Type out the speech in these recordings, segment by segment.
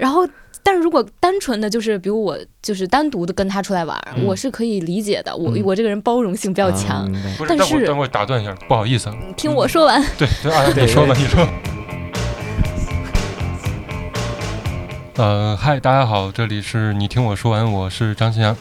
然后，但是如果单纯的就是，比如我就是单独的跟他出来玩，嗯我是可以理解的。我嗯我这个人包容性比较强。但是但我我打断一下，不好意思啊，听我说完，对对啊，对你说吧，你说。呃，嗨，大家好，这里是你听我说完，我是张新阳。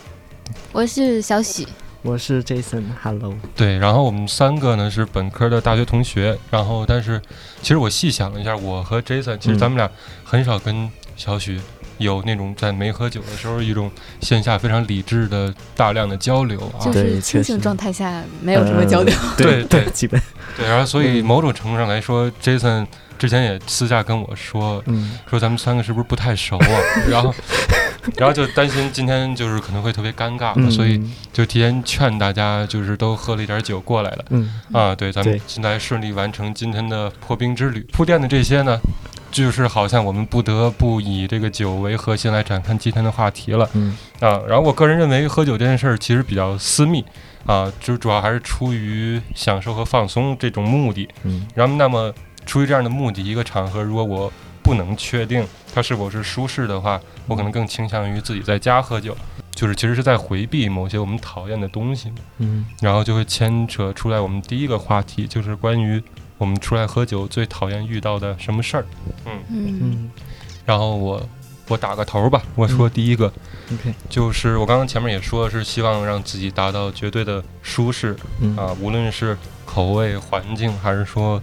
我是小喜，我是 Jason，Hello。对，然后我们三个呢是本科的大学同学，然后但是其实我细想了一下，我和 Jason 其实咱们俩很少跟小许有那种在没喝酒的时候一种线下非常理智的大量的交流啊。就是清醒状态下没有什么交流。对对对，基本对，然后所以某种程度上来说，Jason 之前也私下跟我说，嗯说咱们三个是不是不太熟啊？然后，然后就担心今天就是可能会特别尴尬，嗯，所以就提前劝大家，就是都喝了一点酒过来了嗯啊。对，咱们对现在顺利完成今天的破冰之旅。铺垫的这些呢，就是好像我们不得不以这个酒为核心来展开今天的话题了嗯啊。然后我个人认为，喝酒这件事儿其实比较私密啊，就主要还是出于享受和放松这种目的。嗯然后，那么出于这样的目的，一个场合如果我不能确定它是否是舒适的话，我可能更倾向于自己在家喝酒，就是其实是在回避某些我们讨厌的东西，嗯然后就会牵扯出来我们第一个话题，就是关于我们出来喝酒最讨厌遇到的什么事儿。嗯，嗯。嗯。然后我我打个头吧，我说第一个。，OK，就是我刚刚前面也说，是希望让自己达到绝对的舒适嗯。啊，无论是口味、环境，还是说，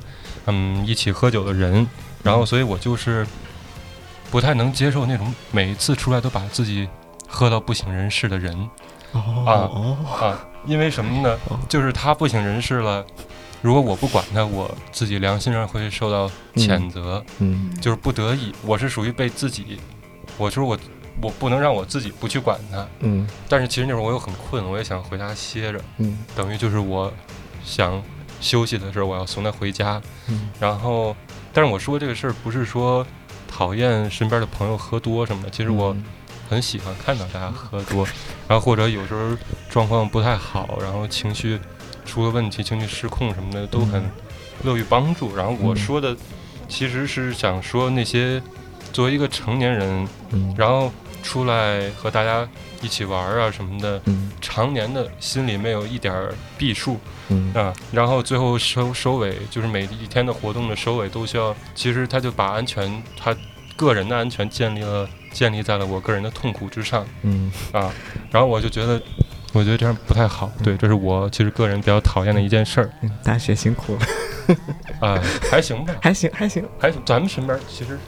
嗯，一起喝酒的人，然后，所以我就是不太能接受那种每一次出来都把自己喝到不省人事的人。哦。哦啊，因为什么呢？哦？就是他不省人事了，如果我不管他，我自己良心上会受到谴责，嗯。就是不得已，我是属于被自己，我说我我不能让我自己不去管他，嗯。但是其实那会儿我又很困，我也想回家歇着，嗯。等于就是我想休息的时候，我要送他回家。嗯。然后，但是我说这个事儿不是说讨厌身边的朋友喝多什么的，其实我嗯很喜欢看到大家喝多，然后或者有时候状况不太好，然后情绪出了问题，情绪失控什么的，都很嗯乐于帮助。然后我嗯说的其实是想说那些作为一个成年人，嗯然后出来和大家一起玩啊什么的。嗯常年的心里没有一点儿避数嗯啊，然后最后收收尾，就是每一天的活动的收尾都需要，其实他就把安全，他个人的安全建立了，建立在了我个人的痛苦之上嗯。啊，然后我就觉得，我觉得这样不太好，对，这是我其实个人比较讨厌的一件事儿嗯，大学辛苦了，啊，还行吧，还行还行。还行，咱们身边其实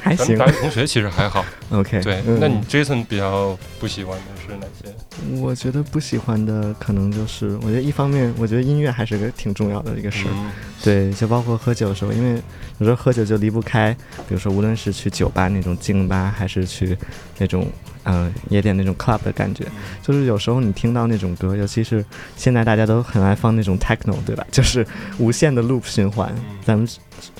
还行咱们大学同学其实还好，，OK，对，嗯那你 Jason 比较不喜欢的是哪些？我觉得不喜欢的可能就是，我觉得一方面，我觉得音乐还是个挺重要的一个事儿。嗯对，就包括喝酒的时候，因为有时候喝酒就离不开，比如说无论是去酒吧那种静吧，还是去那种呃夜店那种 club 的感觉，就是有时候你听到那种歌，尤其是现在大家都很爱放那种 techno，对吧？就是无限的 loop 循环，嗯咱们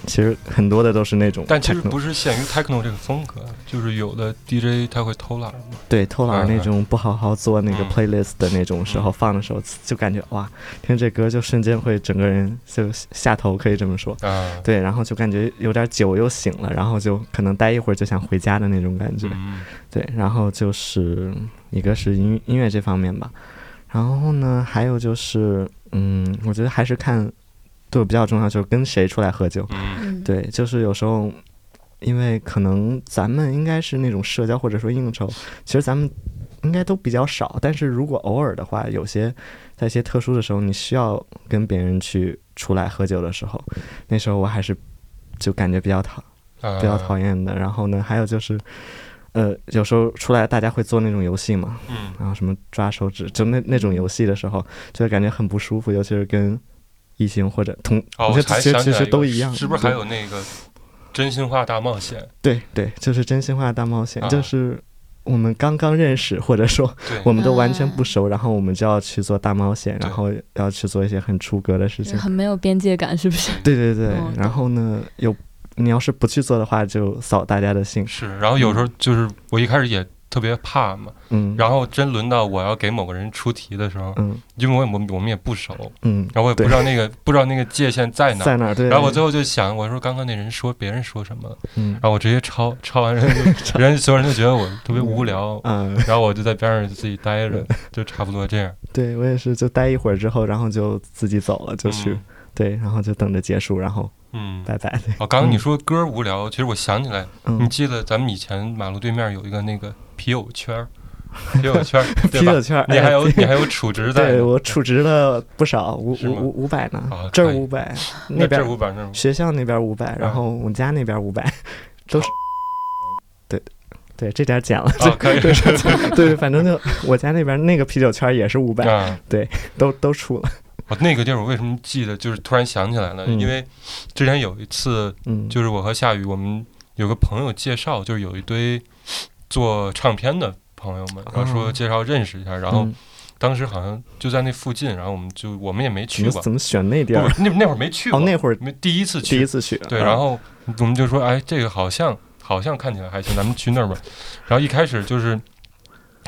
其实很多的都是那种但其实不是限于 techno 这个风格，就是有的 DJ 他会偷懒嘛。对偷懒那种不好好做那个嗯 playlist 的那种时候嗯放的时候，就感觉哇，听这歌就瞬间会整个人就下头，可以这么说。啊，对，然后就感觉有点酒又醒了，然后就可能待一会儿就想回家的那种感觉。嗯对，然后就是一个是音音乐这方面吧，然后呢，还有就是，嗯，我觉得还是看对我比较重要，就是跟谁出来喝酒。嗯嗯，对，就是有时候，因为可能咱们应该是那种社交或者说应酬，其实咱们应该都比较少。但是如果偶尔的话，有些在一些特殊的时候，你需要跟别人去出来喝酒的时候，那时候我还是就感觉比较讨啊，比较讨厌的。然后呢，还有就是，呃，有时候出来大家会做那种游戏嘛，嗯然后什么抓手指，就那那种游戏的时候，就会感觉很不舒服，尤其是跟异性或者同，哦，其实其想起来有实都一样，是不是还有那个真心话大冒险？对对，就是真心话大冒险，啊就是我们刚刚认识，或者说，我们都完全不熟，然后我们就要去做大冒险，然后要去做一些很出格的事情。很没有边界感，是不是？对对对，哦然后呢，有你要是不去做的话，就扫大家的兴。是。然后有时候就是我一开始也特别怕嘛。嗯，然后真轮到我要给某个人出题的时候，嗯。因为我我们我们也不熟，嗯，然后我也不知道那个 不知道那个界限在哪儿。在哪？对，然后我最后就想，我说刚刚那人说别人说什么，嗯。然后我直接抄，抄完人就人所有人就觉得我特别无聊，嗯，然后我就在边上自己待着，就差不多这样。对我也是，就待一会儿之后，然后就自己走了，就去、嗯。对，然后就等着结束，然后嗯，拜拜。哦，刚刚你说歌无聊，其实我想起来，你嗯，记得咱们以前马路对面有一个那个啤酒圈儿，啤酒圈 啤酒？圈儿，你还有哎你还有储值在？对我储值了不少，五五五五百呢这儿五百，那边五百那学校那边五百，然啊。后我们家那边五百，都是，对对，这点减了，啊，可以。对，反正就我家那边那个啤酒圈也是五百，对。都都出了，我，那个地儿我为什么记得？就是突然想起来了，嗯。因为之前有一次，嗯，就是我和夏雨，我们有个朋友介绍，就是有一堆做唱片的朋友们，然后说哦介绍认识一下，然后嗯。当时好像就在那附近，然后我们就我们也没去过，怎么选那地儿？那那会儿没去过，哦，那会儿没第一次去。第一，次去，对，啊然后我们就说，哎，这个好像好像看起来还行，咱们去那儿吧。然后一开始就是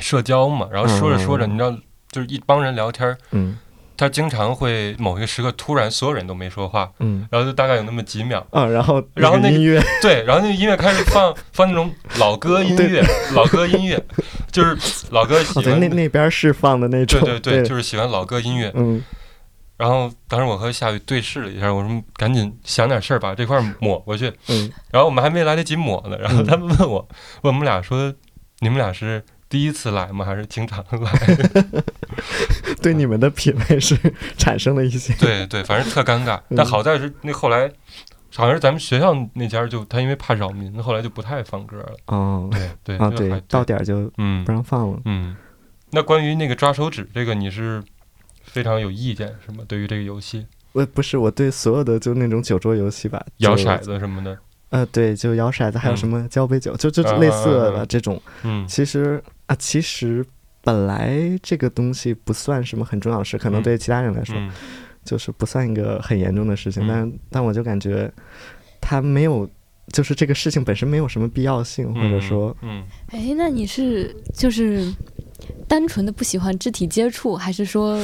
社交嘛，然后说着说着，嗯你知道，就是一帮人聊天儿，嗯他经常会某一个时刻突然所有人都没说话，嗯。然后就大概有那么几秒，啊，然后然后那音乐，对，然后那个音乐开始放 放那种老歌音乐，老歌音乐，就是老歌喜欢那那边是放的那种，对对对，对。就是喜欢老歌音乐。嗯。然后当时我和夏雨对视了一下，我说赶紧想点事儿把这块抹过去。嗯。然后我们还没来得及抹呢，然后嗯他们问我，问我们俩说，你们俩是第一次来吗？还是经常来？对你们的品味是产生了一些，对对，反正特尴尬。嗯但好在是那后来，好像是咱们学校那家就他因为怕扰民，后来就不太放歌了。哦对对啊，对，到点儿就嗯不让放了。嗯。那关于那个抓手指这个，你是非常有意见是吗？对于这个游戏，我不是我对所有的就那种酒桌游戏吧，摇骰，子什么的，呃，对，就摇骰子，还有嗯什么交杯酒，就就啊类似的这种。嗯其实啊，其实本来这个东西不算什么很重要的事，可能嗯对其他人来说嗯就是不算一个很严重的事情，嗯但但我就感觉他没有，就是这个事情本身没有什么必要性，或者说，嗯，哎，那你是就是单纯的不喜欢肢体接触，还是说，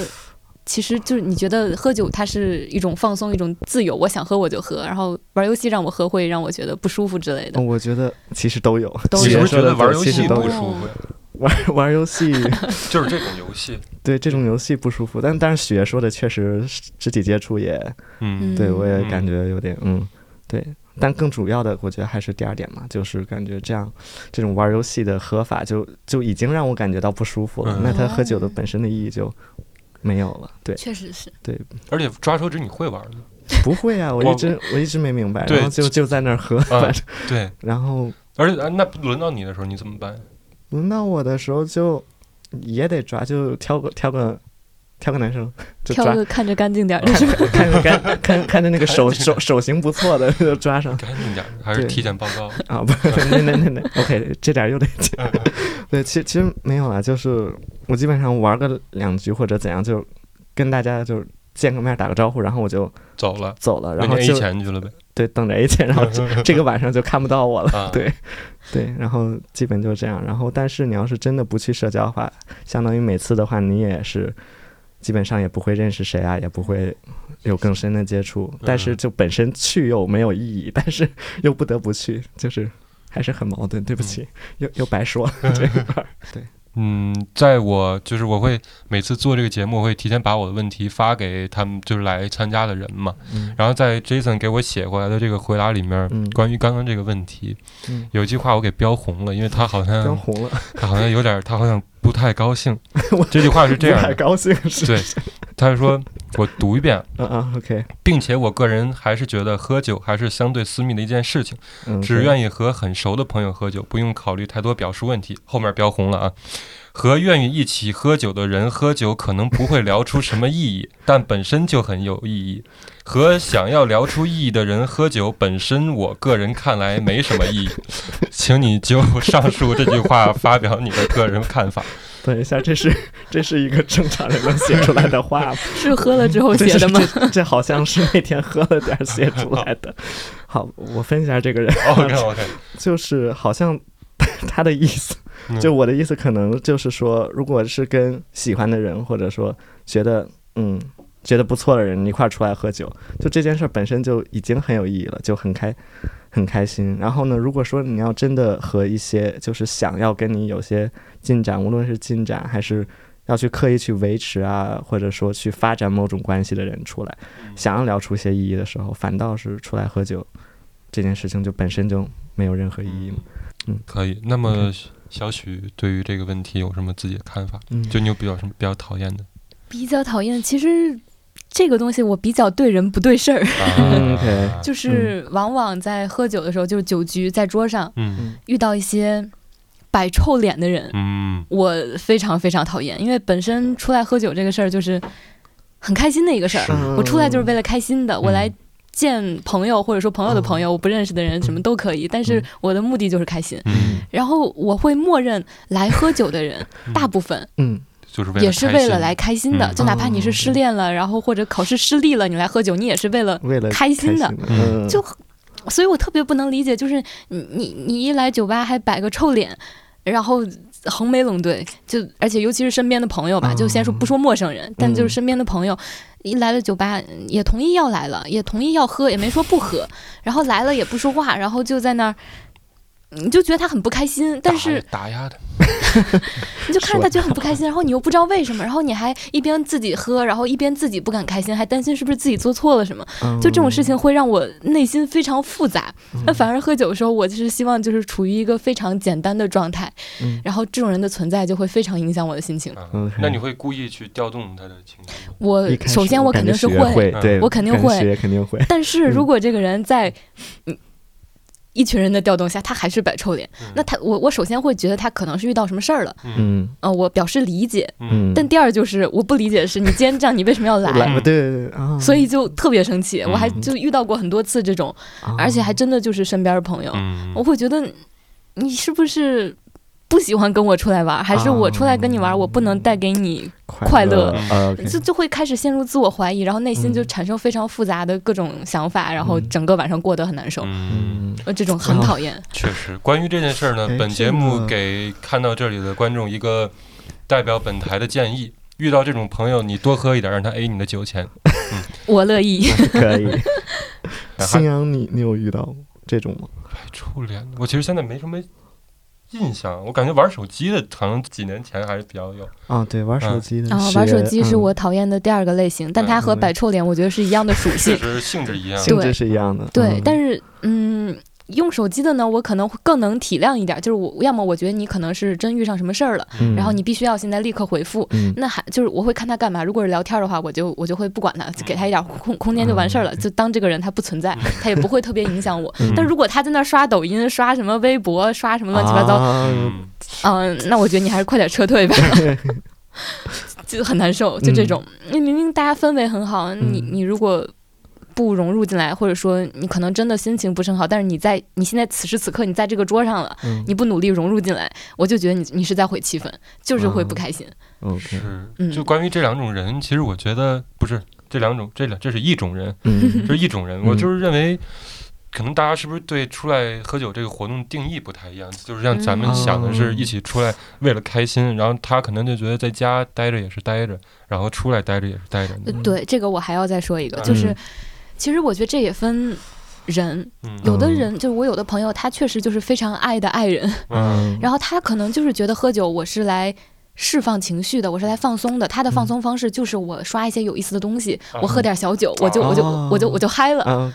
其实就是你觉得喝酒它是一种放松，一种自由，我想喝我就喝，然后玩游戏让我喝会让我觉得不舒服之类的嗯。我觉得其实都有。都有你是不是觉得玩游戏不舒服呀？玩玩游戏，就是这种游戏，对这种游戏不舒服，但但是雪说的确实肢体接触也嗯对我也嗯感觉有点嗯，对。但更主要的，我觉得还是第二点嘛，就是感觉这样这种玩游戏的合法就就已经让我感觉到不舒服了。嗯那他喝酒的本身的意义就没有了。对，确实是，对而且抓手指你会玩吗？不会啊，我我一直我一直没明白，对然后就就在那儿喝，对，然后而且啊那轮到你的时候你怎么办？轮到我的时候就也得抓，就挑个挑个挑个男生就抓，挑个看着干净点儿的？看着干看看着那个手手手型不错的就抓上干净点儿，还是体检报告？啊，不，那那那那 OK，这点儿又得讲。对，其实其实没有啦，就是我基本上玩个两局或者怎样，就跟大家就见个面打个招呼，然后我就走了，走了，然后就钱去了呗。对等着 A 钱，然后这 这个晚上就看不到我了。啊，对对，然后基本就这样。然后，但是你要是真的不去社交的话，相当于每次的话，你也是基本上也不会认识谁啊，也不会有更深的接触。但是嗯就本身去又没有意义，但是又不得不去，就是还是很矛盾。对不起，又又白说了这一块儿。嗯，在我就是我会每次做这个节目，我会提前把我的问题发给他们，就是来参加的人嘛。嗯然后在 Jason 给我写过来的这个回答里面，嗯关于刚刚这个问题，嗯，有一句话我给标红了，因为他好标像红了，他好像有点，他好像不太高兴。这句话是这样的，不太高兴是？对，他是说，我读一遍，嗯嗯，OK，并且我个人还是觉得喝酒还是相对私密的一件事情，嗯，只愿意和很熟的朋友喝酒，不用考虑太多表述问题。后面标红了啊。和愿意一起喝酒的人喝酒，可能不会聊出什么意义，但本身就很有意义。和想要聊出意义的人喝酒，本身我个人看来没什么意义。请你就上述这句话发表你的个人看法。等一下，这是这是一个正常人能写出来的话吗？是喝了之后写的吗？这这好像是那天喝了点儿写出来的。好，我分析一下这个人，OK OK，就是好像他的意思嗯 就我的意思，可能就是说，如果是跟喜欢的人，或者说觉得嗯觉得不错的人一块儿出来喝酒，就这件事儿本身就已经很有意义了，就很开很开心。然后呢，如果说你要真的和一些就是想要跟你有些进展，无论是进展还是要去刻意去维持啊，或者说去发展某种关系的人出来，想要聊出一些意义的时候，反倒是出来喝酒这件事情就本身就没有任何意义嘛。可以。那么小许对于这个问题有什么自己的看法？嗯，就你有比较什么比较讨厌的？比较讨厌，其实这个东西我比较对人不对事儿，嗯，OK 啊就是往往在喝酒的时候，就是酒局在桌上嗯遇到一些摆臭脸的人，嗯。我非常非常讨厌，因为本身出来喝酒这个事儿就是很开心的一个事儿，嗯我出来就是为了开心的，我来见朋友或者说朋友的朋友，我不认识的人什么都可以，但是我的目的就是开心。嗯，然后我会默认来喝酒的人，大部分嗯。就是为了也是为了来开心的，嗯。就哪怕你是失恋了，然后或者考试失利了，你来喝酒，你也是为了为了开心的。嗯，就所以我特别不能理解，就是你你你一来酒吧还摆个臭脸，然后横眉冷对，就而且尤其是身边的朋友吧，哦就先说不说陌生人，但嗯就是身边的朋友。一来了酒吧，也同意要来了，也同意要喝，也没说不喝，然后来了也不说话，然后就在那儿，你就觉得他很不开心，但是打打压的，你就看着他觉得很不开心，然后你又不知道为什么，然后你还一边自己喝，然后一边自己不敢开心，还担心是不是自己做错了什么，嗯就这种事情会让我内心非常复杂。那反而喝酒的时候，我就是希望就是处于一个非常简单的状态，嗯然后这种人的存在就会非常影响我的心情。嗯那你会故意去调动他的情绪？我首先我肯定是会，对我肯定会但是嗯如果这个人在嗯一群人的调动下，他还是摆臭脸，嗯。那他我我首先会觉得他可能是遇到什么事儿了，嗯。呃，我表示理解。嗯，但第二就是我不理解的是，你今天这样，你为什么要来？来，对对对啊，所以就特别生气，嗯。我还就遇到过很多次这种，啊。而且还真的就是身边的朋友，嗯。我会觉得你是不是不喜欢跟我出来玩，还是我出来跟你玩，我不能带给你，快乐。就就会开始陷入自我怀疑，然后内心就嗯产生非常复杂的各种想法，然后嗯整个晚上过得很难受，嗯，这种很讨厌。确实，关于这件事儿呢哎，本节目给看到这里的观众一个代表本台的建议：遇到这种朋友，你多喝一点，让他 A 你的酒钱。我乐意，可以。还新阳，你你有遇到这种吗？摆臭脸的，我其实现在没什么印象，我感觉玩手机的，可能几年前还是比较有。啊，对，玩手机的然后学，玩手机是嗯我讨厌的第二个类型，但它和嗯摆臭脸我觉得是一样的属性。确实性质一样。对性质是一样的，对嗯，但是嗯，用手机的呢，我可能会更能体谅一点，就是我要么我觉得你可能是真遇上什么事儿了，嗯。然后你必须要现在立刻回复。嗯。那还就是我会看他干嘛。如果是聊天的话，我就我就会不管他，就给他一点空空间就完事儿了，就当这个人他不存在，他也不会特别影响我。嗯。但如果他在那刷抖音、刷什么微博、刷什么乱七八糟，啊。嗯，嗯、那我觉得你还是快点撤退吧。就很难受，就这种，你明明大家氛围很好，你嗯。你如果不融入进来，或者说你可能真的心情不是很好，但是你在你现在此时此刻你在这个桌上了，嗯你不努力融入进来，我就觉得你你是在毁气氛，就是会不开心。是。嗯就关于这两种人，其实我觉得不是这两种，这两这是一种人，嗯这是一种人。嗯我就是认为，可能大家是不是对出来喝酒这个活动定义不太一样？就是像咱们嗯想的是一起出来为了开心，然后他可能就觉得在家待着也是待着，然后出来待着也是待着。呃对，这个我还要再说一个，嗯就是其实我觉得这也分人，嗯有的人就是我有的朋友，他确实就是非常爱的爱人，嗯然后他可能就是觉得喝酒我是来。释放情绪的，我是来放松的。他的放松方式就是我刷一些有意思的东西，啊我喝点小酒，我就我就哦我就我就嗨了。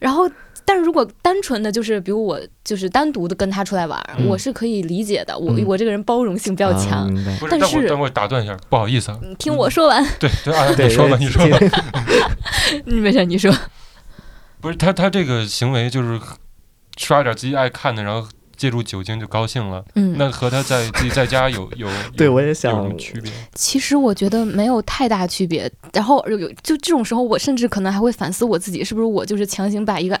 然后，但是如果单纯的就是，比如我就是单独的跟他出来玩，嗯我是可以理解的。我嗯我这个人包容性比较啊强。但是但我我打断一下，不好意思啊。你听我说完，对对啊，你说吧，你说吧。嗯，没事，你说。不是他他这个行为就是刷点自己爱看的，然后借助酒精就高兴了。嗯，那和他在自己在家有有有 对我也有什想么区别？其实我觉得没有太大区别。然后有有就这种时候，我甚至可能还会反思我自己，是不是我就是强行把一个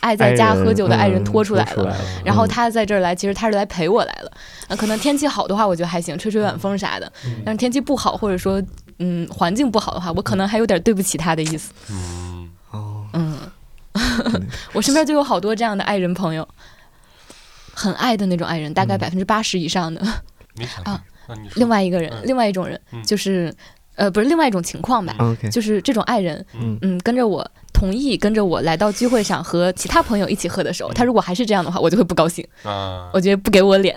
爱在家喝酒的爱人嗯拖出来了。拖出来然后他在这儿来，其实他是来陪我来了。那可能天气好的话，我觉得还行，吹吹晚风啥的。但是天气不好，或者说嗯环境不好的话，我可能还有点对不起他的意思。嗯，哦，嗯，我身边就有好多这样的爱人朋友。很爱的那种爱人，大概嗯。百分之八十以上的。没想啊另外一个人，嗯。另外一种人嗯。就是，呃，不是另外一种情况吧，就是这种爱人，嗯。嗯，跟着我同意跟着我来到聚会上和其他朋友一起喝的时候，他如果还是这样的话，我就会不高兴，啊。我，觉得不给我脸。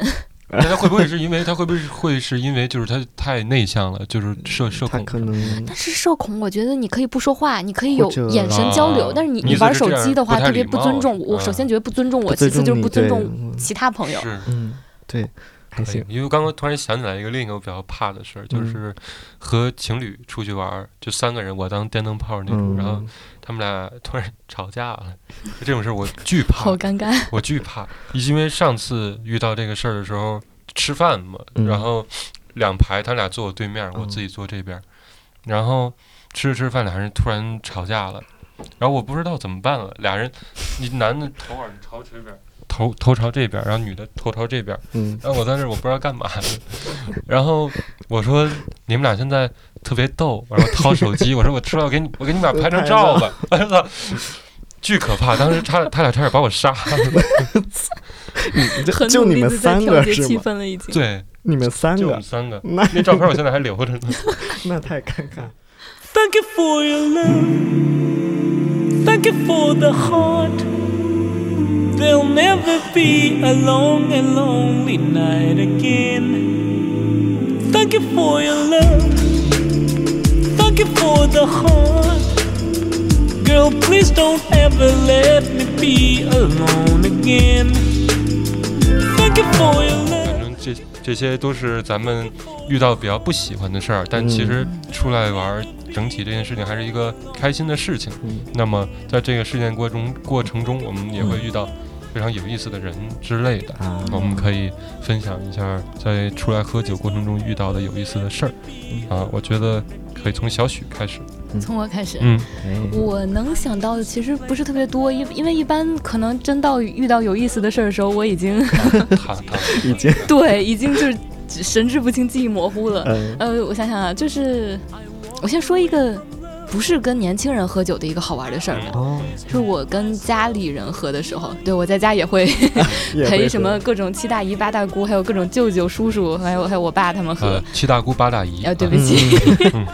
那他会不会是因为他会不会是会是因为就是他太内向了，就是社社恐？可能但是社恐，我觉得你可以不说话，你可以有眼神交流，啊但是你你玩手机的话，特别不尊重我。首先觉得不尊重我，其次就是不尊重嗯其他朋友。是。嗯，对，还行，因为刚刚突然想起来一个另一个我比较怕的事儿，就嗯是和情侣出去玩儿，就三个人，我当电灯泡那种，然后嗯，他们俩突然 吵架了，这种事儿我惧怕好，尴尬，我惧怕，因为上次遇到这个事儿的时候吃饭嘛，嗯然后两排他俩坐我对面，我自己坐这边，然后吃着吃着饭，俩人突然吵架了，然后我不知道怎么办了，俩人，你男的头耳朝这边，头头朝这边，然后女的头朝这边。嗯然后我在那我不知道干嘛呢，然后我说你们俩现在特别逗，然后掏手机，我说我出来我给你我给你们俩拍张照吧，我操，巨可怕！当时他他俩差点把我杀了，你就你们三个是吗？气氛了，已经。对，你们三个就我们，三个，那那照片我现在还留着呢。那太尴尬。Thank you for your love. Thank you for the heart. There'll never be a long and lonely night again. Thank you for your love. The heart. Girl, please don't ever let me be alone again. Thank you for your 反 love. 正这这些都是咱们遇到比较不喜欢的事儿，但其实出来玩儿，整体这件事情还是一个开心的事情。嗯那么在这个事件过中过程中，我们也会遇到非常有意思的人之类的。啊，我们可以分享一下在出来喝酒过程中遇到的有意思的事儿啊，我觉得可以从小许开始。从我开始，嗯，哎。我能想到的其实不是特别多，因因为一般可能真到遇到有意思的事儿的时候，我已经 已经。对已经就是神志不清、记忆模糊了。嗯。呃，我想想啊，就是我先说一个不是跟年轻人喝酒的一个好玩的事儿吧，哦，是我跟家里人喝的时候，对我在家也会 陪什么各种七大姨八大姑，还有各种舅舅叔叔，还有还有我爸他们喝。呃。七大姑八大姨。啊，对不啊起。嗯。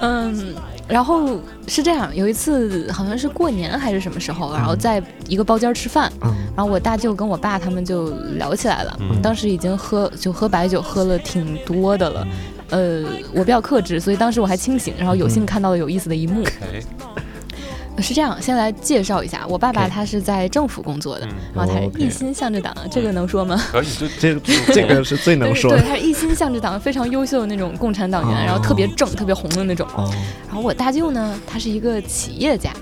嗯，然后是这样，有一次好像是过年还是什么时候，然后在一个包间儿吃饭，嗯。然后我大舅跟我爸他们就聊起来了。嗯。当时已经喝就喝白酒喝了挺多的了，呃，我比较克制，所以当时我还清醒，然后有幸嗯看到了有意思的一幕。哎，是这样，先来介绍一下，我爸爸他是在政府工作的，嗯，然后他是一心向着党，这个能说吗？可以，就这个 这个是最能对对，说的。他是一心向着党，非常优秀的那种共产党员，然后特别正、特别红的那种。哦，然后我大舅呢，他是一个企业家，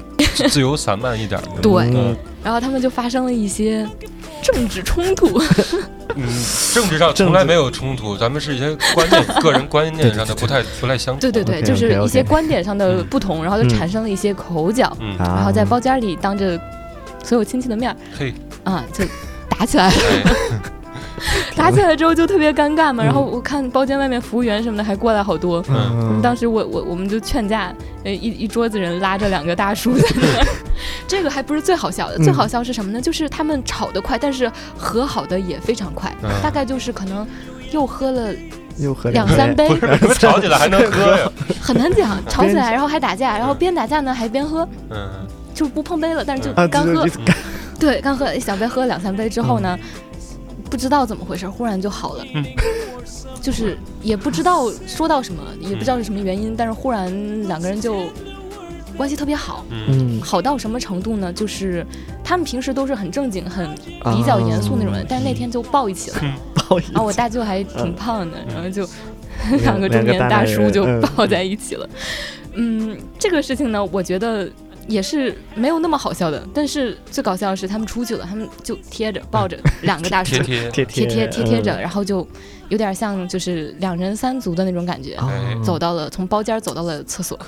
自由散漫一点的。对。嗯。然后他们就发生了一些政治冲突。嗯，政治上从来没有冲突，咱们是一些观念、个人观念上的不太不太相同。对对对就是一些观点上的不同，然后就嗯产生了一些口角，然后在包间里当着所有亲戚的面嘿，啊就打起来了。哎，打起来之后就特别尴尬嘛，嗯。然后我看包间外面服务员什么的还过来好多。嗯，当时我我我们就劝架，呃一一桌子人拉着两个大叔在那儿，这个还不是最好笑的，嗯。最好笑是什么呢？就是他们吵得快，但是和好的也非常快，嗯。大概就是可能又喝了又喝两三杯。吵起来还能喝呀？很难讲，吵起来然后还打架，然后边打架呢还边喝，嗯，就不碰杯了，但是就啊，干喝，对，干喝一小杯，喝了两三杯之后呢，不知道怎么回事，忽然就好了。嗯。就是也不知道说到什么，也不知道是什么原因，但是忽然两个人就关系特别好，好到什么程度呢？就是他们平时都是很正经、很比较严肃那种人，啊但是那天就抱一起了。不好意思然后我大舅还挺胖的，然后就两两个中年大叔就抱在一起了。嗯，这个事情呢，我觉得也是没有那么好笑的，但是最搞笑的是他们出去了，他们就贴着抱着 两个大叔贴贴，贴贴贴着，嗯。然后就有点像就是两人三足的那种感觉。哦。走到了从包间走到了厕所，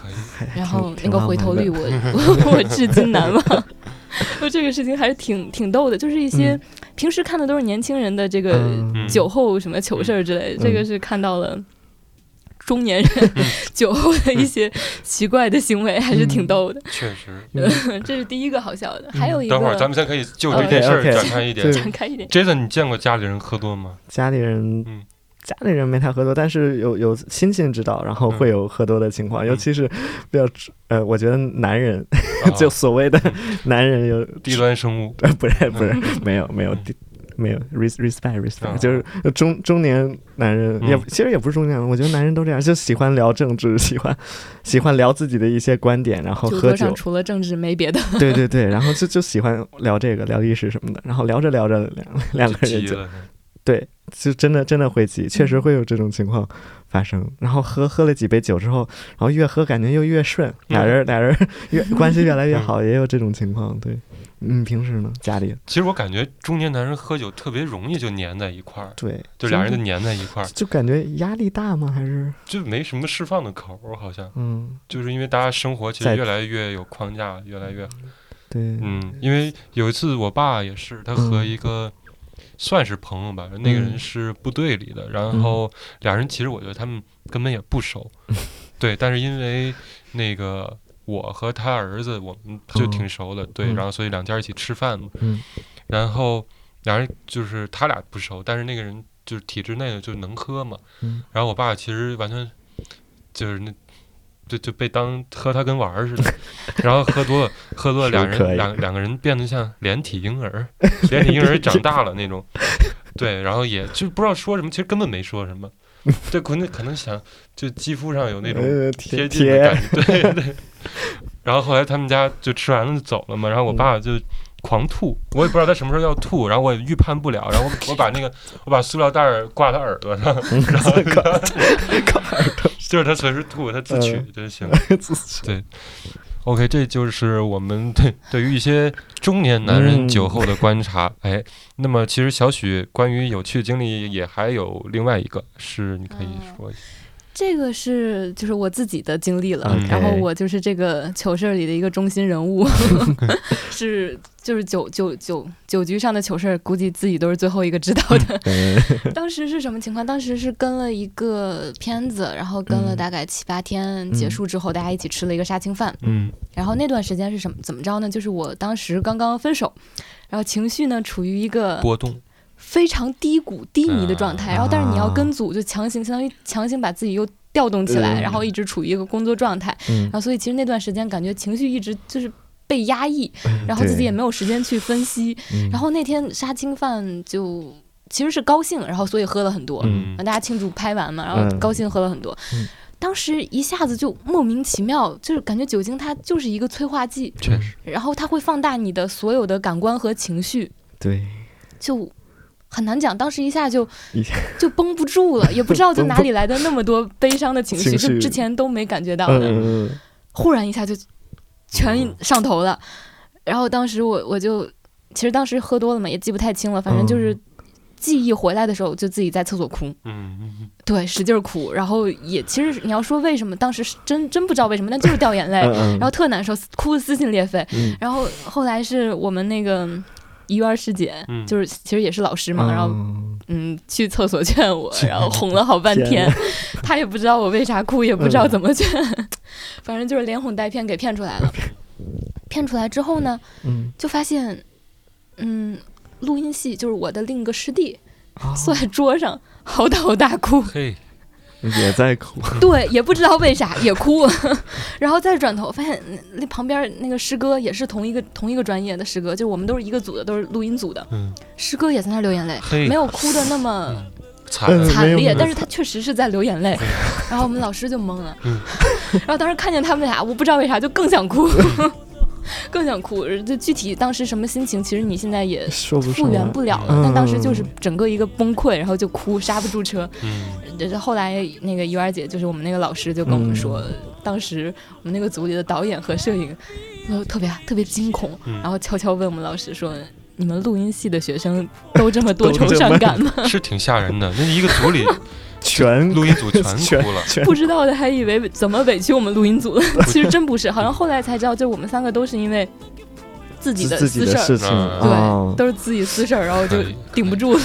然后那个回头率我 我我至今难忘。我这个事情还是挺挺逗的，就是一些嗯。平时看的都是年轻人的这个酒后什么糗事儿之类的，嗯。这个是看到了中年人 酒后的一些奇怪的行为，还是挺逗的。确实。这是第一个好笑的，还有一个，等会儿咱们先可以就这件事展开一点对。展开一点。Jason，你见过家里人喝多吗？家里人，嗯家里人没太喝多，但是有有亲戚知道，然后会有喝多的情况，尤其是比较呃，我觉得男人、啊 就所谓的男人有低端生物。呃，不是不是，没有没有没有 res respect respect，、啊。就是中中年男人、嗯。也其实也不是中年人，我觉得男人都这样，就喜欢聊政治，喜欢喜欢聊自己的一些观点，然后喝酒。酒桌上，除了政治没别的。对对对，然后就就喜欢聊这个聊历史什么的，然后聊着聊着两两个人就对，就真的真的会急，确实会有这种情况发生。然后喝喝了几杯酒之后，然后越喝感觉又越顺，俩人 俩人越 关系越来越好，也有这种情况。对，嗯，平时呢家里。其实我感觉中年男人喝酒特别容易就粘在一块儿，对，就俩人就粘在一块儿，就感觉压力大吗？还是？就没什么释放的口儿，好像。嗯，就是因为大家生活其实越来越有框架，越来越对，嗯，因为有一次我爸也是，他和一个算是朋友吧，那个人嗯是部队里的，然后俩人其实我觉得他们根本也不熟，对，但是因为那个我和他儿子我们就挺熟的，对，嗯然后所以两家一起吃饭嘛，嗯。然后俩人就是他俩不熟，但是那个人就是体制内的就能喝嘛，嗯。然后我爸其实完全就是那。就就被当喝他跟玩儿似的，然后喝多了，喝多了，两是可以人两两个人变得像连体婴儿，连体婴儿长大了那种，对，然后也就不知道说什么，其实根本没说什么，对，可能可能想就肌肤上有那种贴近的感觉，对对。然后后来他们家就吃完了就走了嘛，然后我爸就狂吐，我也不知道他什么时候要吐，然后我也预判不了，然后我 我把那个我把塑料袋儿挂他耳朵上，然后挂 耳朵就是他随时吐，他自取嗯就行。对，OK，这就是我们对对于一些中年男人嗯酒后的观察。哎，那么其实小许关于有趣经历也还有另外一个，是你可以说一下。这个是就是我自己的经历了然后我就是这个糗事儿里的一个中心人物，是就是酒酒酒酒局上的糗事儿，估计自己都是最后一个知道的。嗯 当时是什么情况？当时是跟了一个片子，然后跟了嗯大概七八天，结束之后大家一起吃了一个杀青饭。嗯然后那段时间是什么怎么着呢？就是我当时刚刚分手，然后情绪呢处于一个波动，非常低谷低迷的状态，啊然后但是你要跟组就强行相当于强行把自己又调动起来，嗯。然后一直处于一个工作状态，嗯。然后所以其实那段时间感觉情绪一直就是被压抑，然后自己也没有时间去分析，嗯。然后那天杀青饭就其实是高兴，然后所以喝了很多，嗯。让大家庆祝拍完嘛，然后嗯高兴喝了很多。嗯。当时一下子就莫名其妙，就是感觉酒精它就是一个催化剂，确实，然后它会放大你的所有的感官和情绪，对，就很难讲。当时一下就就绷不住了，也不知道就哪里来的那么多悲伤的情绪，情绪就之前都没感觉到的，嗯嗯嗯忽然一下就全上头了。然后当时我我就其实当时喝多了嘛，也记不太清了，反正就是嗯记忆回来的时候，就自己在厕所哭，嗯嗯对，使劲儿哭。然后也其实你要说为什么，当时是真真不知道为什么，但就是掉眼泪，然后特难受，哭的撕心裂肺。嗯然后后来是我们那个怡园师姐，嗯。就是其实也是老师嘛，然后嗯嗯去厕所劝我，然后哄了好半天，她也不知道我为啥哭，也不知道怎么劝，反正就是连哄带骗给骗出来了。骗出来。之后呢，嗯。就发现，嗯，录音系就是我的另一个师弟啊坐在桌上嚎啕大哭，嘿，也在哭，对，也不知道为啥 也哭，然后再转头发现嗯那旁边那个师哥也是同一个同一个专业的师哥，就是我们都是一个组的，都是录音组的，嗯，师哥也在那儿流眼泪，没有哭的那么惨嗯惨烈，但是他确实是在流眼泪，然后我们老师就懵了，嗯。然后当时看见他们俩，我不知道为啥就更想哭。更想哭，就具体当时什么心情，其实你现在也复原不了了。嗯但当时就是整个一个崩溃，然后就哭，刹不住车。嗯这是后来那个尤儿姐，就是我们那个老师，就跟我们说，当时我们那个组里的导演和摄影，都特别特别惊恐，嗯然后悄悄问我们老师说：“你们录音系的学生都这么 多愁善感吗 是挺吓人的。那一个组里全录音组全全哭了，全？”不知道的还以为怎么委屈我们录音组了，其实真不是，好像后来才知道，就我们三个都是因为自己的私事儿，事情，嗯对，哦都是自己私事儿，然后就顶不住了。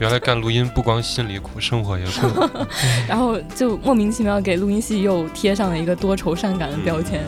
原来干录音不光心里苦，生活也苦。然后就莫名其妙给录音系又贴上了一个多愁善感的标签。